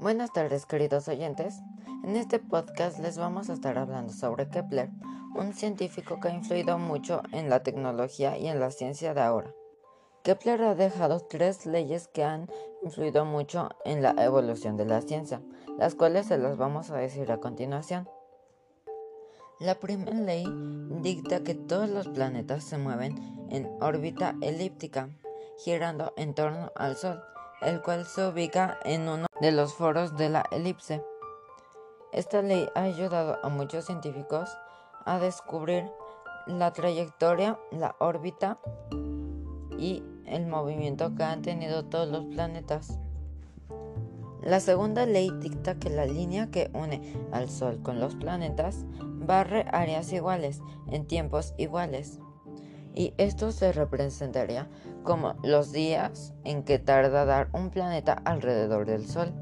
Buenas tardes queridos oyentes. En este podcast les vamos a estar hablando sobre Kepler, un científico que ha influido mucho en la tecnología y en la ciencia de ahora. Kepler ha dejado tres leyes que han influido mucho en la evolución de la ciencia, las cuales se las vamos a decir a continuación. La primera ley dicta que todos los planetas se mueven en órbita elíptica, girando en torno al Sol el cual se ubica en uno de los foros de la elipse. Esta ley ha ayudado a muchos científicos a descubrir la trayectoria, la órbita y el movimiento que han tenido todos los planetas. La segunda ley dicta que la línea que une al Sol con los planetas barre áreas iguales en tiempos iguales y esto se representaría como los días en que tarda dar un planeta alrededor del Sol.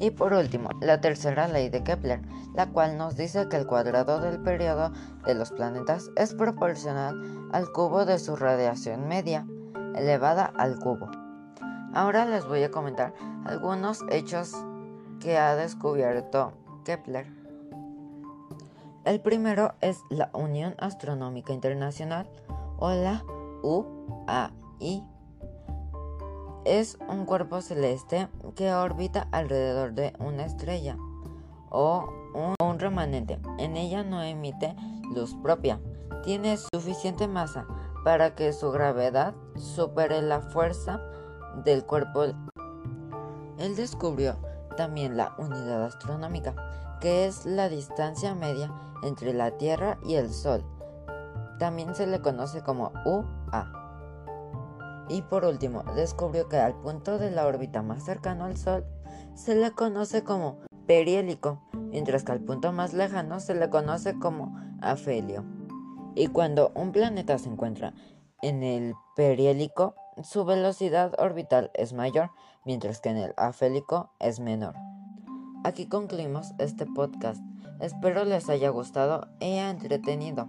Y por último, la tercera ley de Kepler, la cual nos dice que el cuadrado del periodo de los planetas es proporcional al cubo de su radiación media, elevada al cubo. Ahora les voy a comentar algunos hechos que ha descubierto Kepler. El primero es la Unión Astronómica Internacional o la UAI. Es un cuerpo celeste que orbita alrededor de una estrella o un, remanente. En ella no emite luz propia. Tiene suficiente masa para que su gravedad supere la fuerza del cuerpo. Él descubrió también la unidad astronómica, que es la distancia media entre la Tierra y el Sol. También se le conoce como Y por último, descubrió que al punto de la órbita más cercano al Sol se le conoce como perihélico, mientras que al punto más lejano se le conoce como afelio. Y cuando un planeta se encuentra en el perihélico, su velocidad orbital es mayor, mientras que en el afélico es menor. Aquí concluimos este podcast. Espero les haya gustado y entretenido.